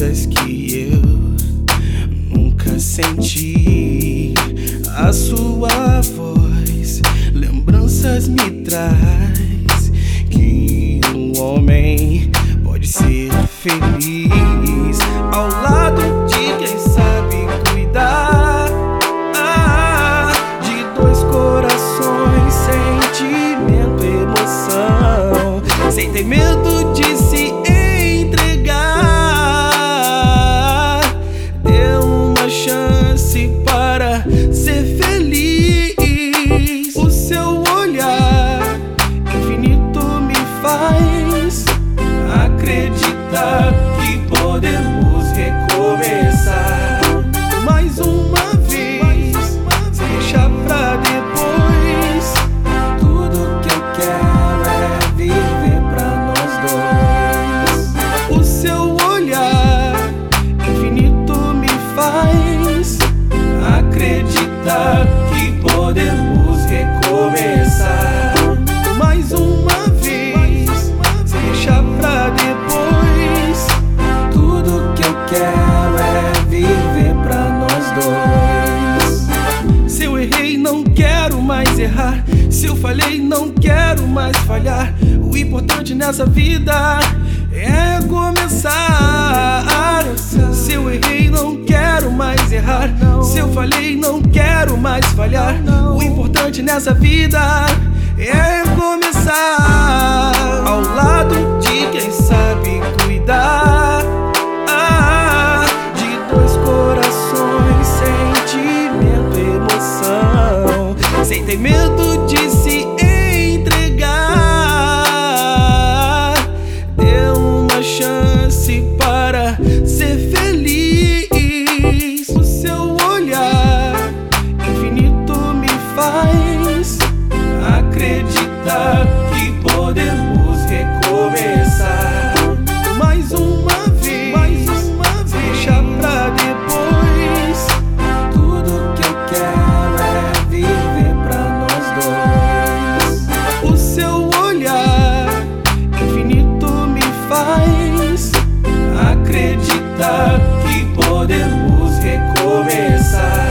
coisas que eu nunca senti. A sua voz, lembranças me traz que um homem pode ser feliz. Faz acreditar errei, não quero mais errar. Se eu falhei, não quero mais falhar. O importante nessa vida é começar. Se eu errei, não quero mais errar. Se eu falhei, não quero mais falhar. O importante nessa vida é começar podemos recomeçar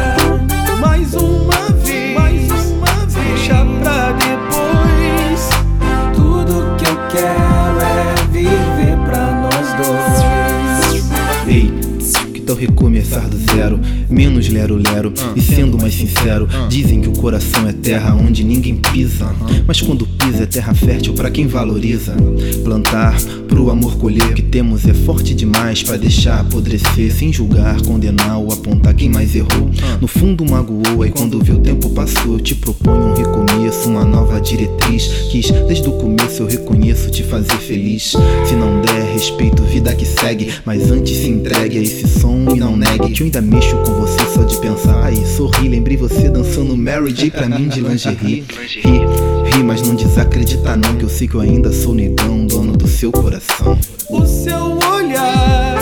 recomeçar do zero? Menos lero-lero. E sendo mais sincero, dizem que o coração é terra onde ninguém pisa. Mas quando pisa é terra fértil pra quem valoriza. Plantar pro amor colher. O que temos é forte demais pra deixar apodrecer. Sem julgar, condenar ou apontar quem mais errou. No fundo magoou, aí quando vê o tempo passou. Eu te proponho um recomeço, uma nova diretriz. Quis desde o começo eu reconheço te fazer feliz. Se não der respeito, vida que segue. Mas antes se entregue a esse som e não negue. Que eu ainda mexo com você só de pensar. Aí sorri, lembrei você dançando Mary J pra mim de lingerie. Ri, ri, mas não desacredita não. Que eu sei que eu ainda sou negão, dono do seu coração. O seu olhar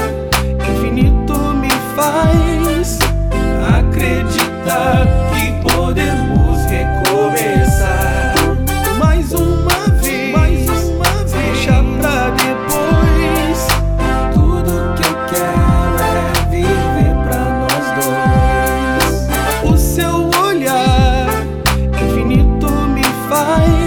infinito me faz me